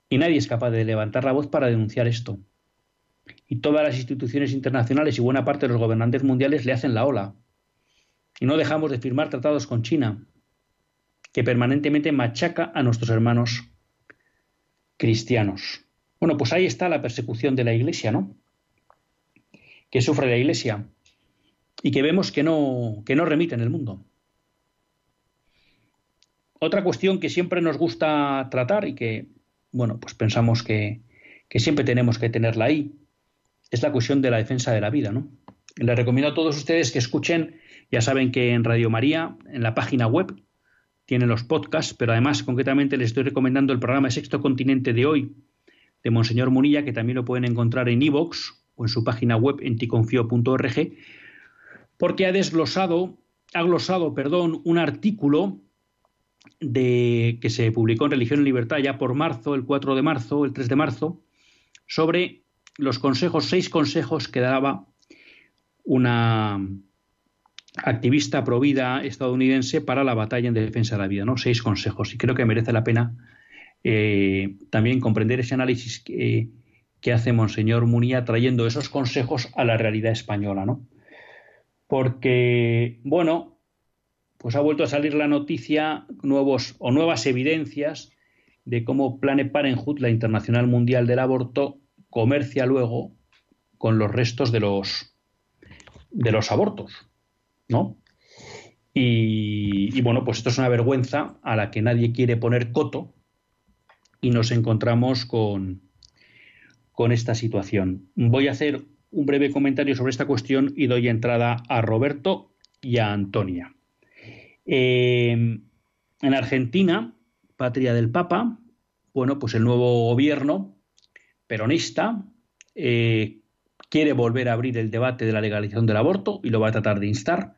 Y nadie es capaz de levantar la voz para denunciar esto. Y todas las instituciones internacionales y buena parte de los gobernantes mundiales le hacen la ola. Y no dejamos de firmar tratados con China, que permanentemente machaca a nuestros hermanos cristianos. Bueno, pues ahí está la persecución de la Iglesia, ¿no? Que sufre la Iglesia y que vemos que no, que no remite en el mundo. Otra cuestión que siempre nos gusta tratar y que, bueno, pues pensamos que, que siempre tenemos que tenerla ahí, es la cuestión de la defensa de la vida, ¿no? Les recomiendo a todos ustedes que escuchen, ya saben que en Radio María, en la página web, tiene los podcasts, pero además concretamente les estoy recomendando el programa Sexto Continente de hoy de Monseñor Munilla, que también lo pueden encontrar en iVoox o en su página web enticonfio.org, porque ha desglosado, ha glosado, perdón, un artículo de, que se publicó en Religión y Libertad ya por marzo, el 4 de marzo, el 3 de marzo, sobre los consejos, seis consejos que daba una, activista provida estadounidense para la batalla en defensa de la vida, ¿no? Seis consejos. Y creo que merece la pena eh, también comprender ese análisis que, hace Monseñor Munía trayendo esos consejos a la realidad española, ¿no? Porque, bueno, pues ha vuelto a salir la noticia nuevos o nuevas evidencias de cómo Planned Parenthood, la Internacional Mundial del Aborto, comercia luego con los restos de los de los abortos. ¿no? Y, bueno, pues esto es una vergüenza a la que nadie quiere poner coto y nos encontramos con, con esta situación. Voy a hacer un breve comentario sobre esta cuestión y doy entrada a Roberto y a Antonia. Eh, en Argentina, patria del Papa, bueno, pues el nuevo gobierno peronista eh, quiere volver a abrir el debate de la legalización del aborto y lo va a tratar de instar.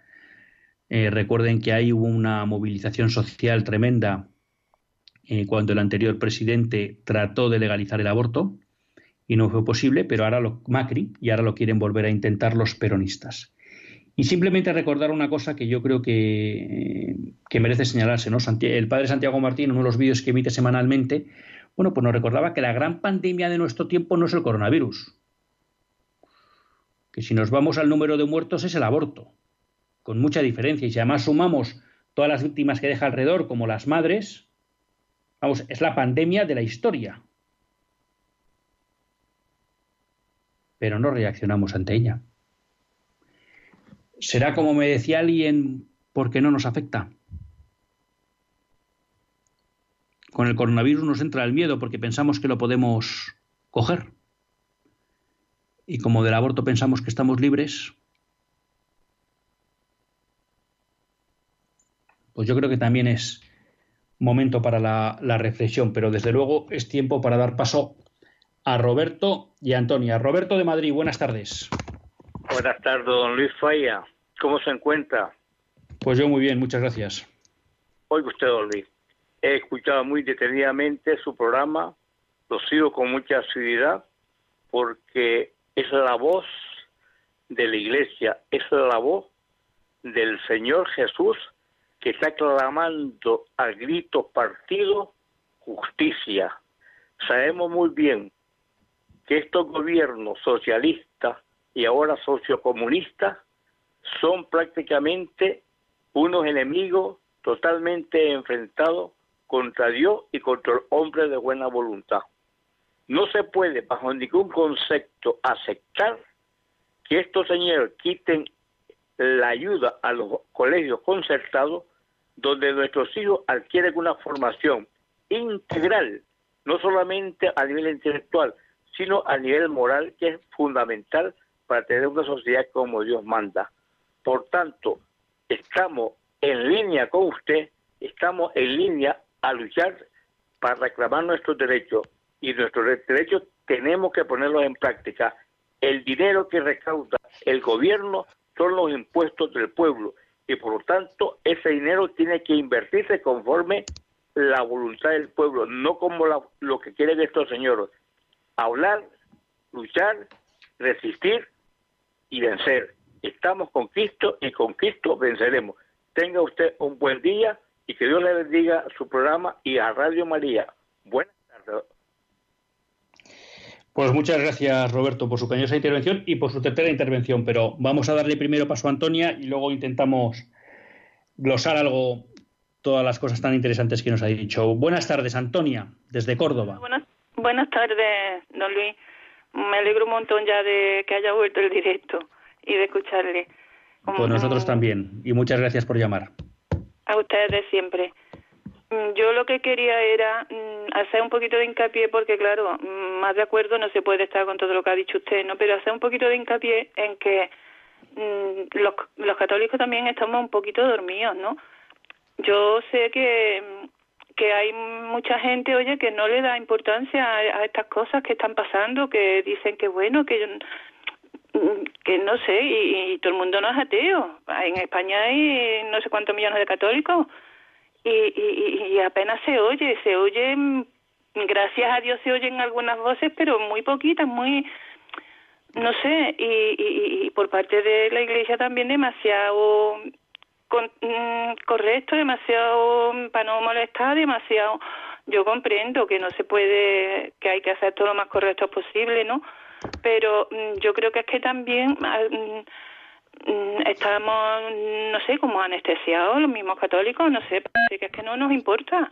Eh, recuerden que ahí hubo una movilización social tremenda eh, cuando el anterior presidente trató de legalizar el aborto y no fue posible, pero ahora lo Macri y ahora lo quieren volver a intentar los peronistas. Y simplemente recordar una cosa que yo creo que, que merece señalarse, ¿no? El padre Santiago Martín, en uno de los vídeos que emite semanalmente, bueno, pues nos recordaba que la gran pandemia de nuestro tiempo no es el coronavirus, que si nos vamos al número de muertos es el aborto con mucha diferencia. Y si además sumamos todas las víctimas que deja alrededor, como las madres, vamos, es la pandemia de la historia. Pero no reaccionamos ante ella. ¿Será como me decía alguien porque no nos afecta? Con el coronavirus nos entra el miedo porque pensamos que lo podemos coger. Y como del aborto pensamos que estamos libres, pues yo creo que también es momento para la, reflexión, pero desde luego es tiempo para dar paso a Roberto y a Antonia. Roberto de Madrid, buenas tardes. Buenas tardes, don Luis Falla. ¿Cómo se encuentra? Pues yo muy bien, muchas gracias. Oiga usted, don Luis, he escuchado muy detenidamente su programa, lo sigo con mucha asiduidad, porque es la voz de la iglesia, es la voz del Señor Jesús que está clamando al grito partido justicia. Sabemos muy bien que estos gobiernos socialistas y ahora sociocomunistas son prácticamente unos enemigos totalmente enfrentados contra Dios y contra el hombre de buena voluntad. No se puede bajo ningún concepto aceptar que estos señores quiten la ayuda a los colegios concertados donde nuestros hijos adquieren una formación integral, no solamente a nivel intelectual, sino a nivel moral, que es fundamental para tener una sociedad como Dios manda. Por tanto, estamos en línea con usted, estamos en línea a luchar para reclamar nuestros derechos y nuestros derechos tenemos que ponerlos en práctica. El dinero que recauda el gobierno son los impuestos del pueblo y por lo tanto ese dinero tiene que invertirse conforme la voluntad del pueblo, no como lo que quieren estos señores. Hablar, luchar, resistir y vencer. Estamos con Cristo y con Cristo venceremos. Tenga usted un buen día y que Dios le bendiga su programa y a Radio María. Buenas tardes. Pues muchas gracias, Roberto, por su cañosa intervención y por su tercera intervención. Pero vamos a darle primero paso a Antonia y luego intentamos glosar algo, todas las cosas tan interesantes que nos ha dicho. Buenas tardes, Antonia, desde Córdoba. Buenas, buenas tardes, don Luis. Me alegro un montón ya de que haya vuelto el directo y de escucharle. pues nosotros también. Y muchas gracias por llamar. A ustedes siempre. Mm, yo lo que quería era mm, hacer un poquito de hincapié, porque claro, mm, más de acuerdo no se puede estar con todo lo que ha dicho usted, ¿no? Pero hacer un poquito de hincapié en que los, los católicos también estamos un poquito dormidos, ¿no? Yo sé que, que hay mucha gente, oye, que no le da importancia a, estas cosas que están pasando, que dicen que bueno, que que no sé, y, todo el mundo no es ateo. En España hay no sé cuántos millones de católicos y, y, y apenas se oye, se oye, gracias a Dios se oyen algunas voces, pero muy poquitas, muy, no sé, y, y, por parte de la Iglesia también demasiado mm, correcto, demasiado para no molestar, demasiado. Yo comprendo que no se puede, que hay que hacer todo lo más correcto posible, ¿no? Pero mm, yo creo que es que también mm, Mm, estamos, no sé, como anestesiados los mismos católicos, no sé, parece que es que no nos importa.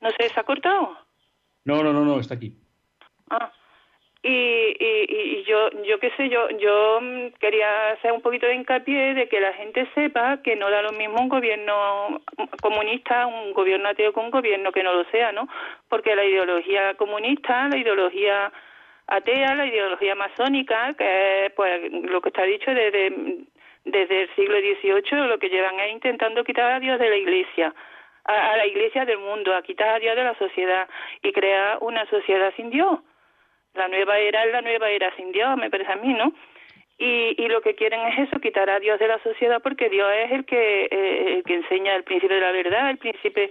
No sé, ¿se ha cortado? No, no, no, no, está aquí. Ah, y, y, y yo, yo qué sé, yo, yo quería hacer un poquito de hincapié de que la gente sepa que no da lo mismo un gobierno comunista, un gobierno ateo con un gobierno que no lo sea, ¿no? Porque la ideología comunista, la ideología atea, la ideología masónica, que es pues lo que está dicho desde desde el siglo XVIII lo que llevan es intentando quitar a Dios de la Iglesia, a, la Iglesia del mundo, a quitar a Dios de la sociedad y crear una sociedad sin Dios. La nueva era es la nueva era sin Dios, me parece a mí, ¿no? Y, y lo que quieren es eso, quitar a Dios de la sociedad porque Dios es el que, eh, enseña el principio de la verdad, el príncipe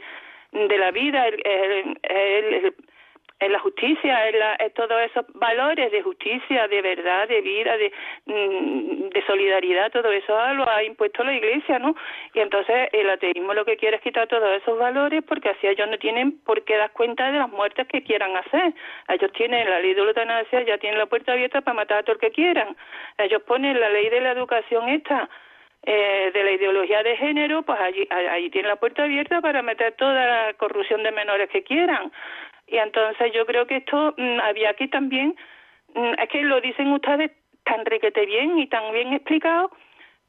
de la vida, el, el en la justicia, en, la, todos esos valores de justicia, de verdad, de vida, de, mm, solidaridad, todo eso lo ha impuesto la Iglesia, ¿no? Y entonces el ateísmo lo que quiere es quitar todos esos valores porque así ellos no tienen por qué dar cuenta de las muertes que quieran hacer. Ellos tienen la ley de eutanasia, ya tienen la puerta abierta para matar a todo el que quieran. Ellos ponen la ley de la educación esta, eh, de la ideología de género, pues allí, allí tienen la puerta abierta para meter toda la corrupción de menores que quieran. Y entonces yo creo que esto mm, había que también, mm, es que lo dicen ustedes tan requete bien y tan bien explicado,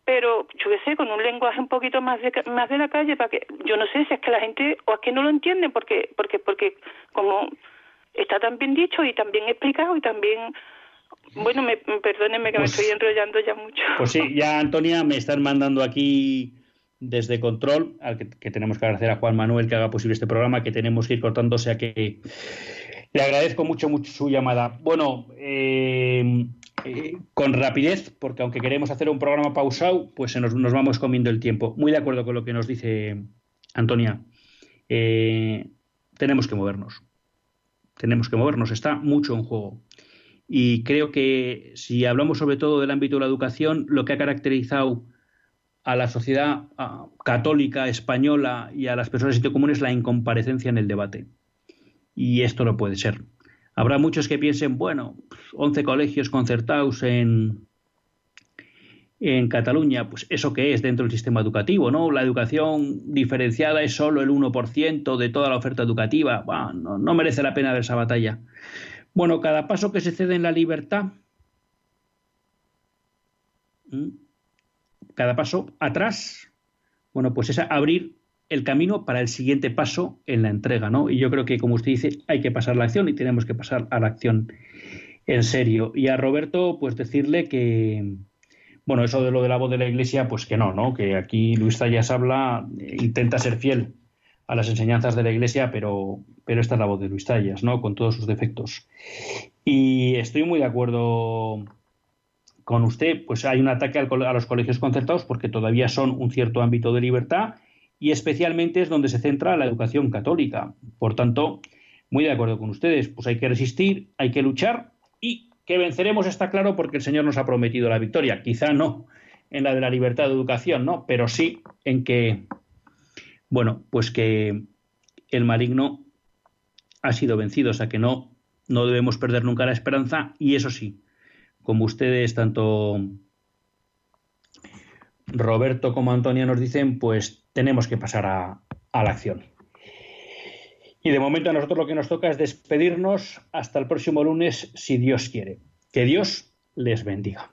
pero yo qué sé, con un lenguaje un poquito más de, más de la calle, para que yo no sé si es que la gente o es que no lo entienden, porque, porque, porque como está tan bien dicho y tan bien explicado y también bueno, me, perdónenme que me pues estoy enrollando ya mucho. Pues sí, ya Antonia me están mandando aquí desde Control, al que, tenemos que agradecer a Juan Manuel que haga posible este programa, que tenemos que ir cortando, o sea que le agradezco mucho, mucho su llamada. Bueno, eh, eh, con rapidez, porque aunque queremos hacer un programa pausado, pues nos, vamos comiendo el tiempo. Muy de acuerdo con lo que nos dice Antonia. Eh, tenemos que movernos. Tenemos que movernos, está mucho en juego. Y creo que si hablamos sobre todo del ámbito de la educación, lo que ha caracterizado a la sociedad católica española y a las personas de sitio común es la incomparecencia en el debate. Y esto no puede ser. Habrá muchos que piensen, bueno, 11 colegios concertados en, en Cataluña, pues eso que es dentro del sistema educativo, ¿no? La educación diferenciada es solo el 1% de toda la oferta educativa. no, no, merece la pena ver esa batalla. Bueno, cada paso que se cede en la libertad cada paso atrás, bueno, pues es abrir el camino para el siguiente paso en la entrega, ¿no? Y yo creo que, como usted dice, hay que pasar la acción y tenemos que pasar a la acción en serio. Y a Roberto, pues decirle que, bueno, eso de lo de la voz de la Iglesia, pues que no, ¿no? Que aquí Luis Tallas habla, intenta ser fiel a las enseñanzas de la Iglesia, pero, pero esta es la voz de Luis Tallas, ¿no? Con todos sus defectos. Y estoy muy de acuerdo con usted, pues hay un ataque a los colegios concertados porque todavía son un cierto ámbito de libertad y especialmente es donde se centra la educación católica. Por tanto, muy de acuerdo con ustedes, pues hay que resistir, hay que luchar y que venceremos está claro porque el Señor nos ha prometido la victoria. Quizá no en la de la libertad de educación, ¿no? Pero sí en que, bueno, pues que el maligno ha sido vencido, o sea que no, no debemos perder nunca la esperanza y eso sí, como ustedes, tanto Roberto como Antonia nos dicen, pues tenemos que pasar a, la acción. Y de momento a nosotros lo que nos toca es despedirnos hasta el próximo lunes, si Dios quiere. Que Dios les bendiga.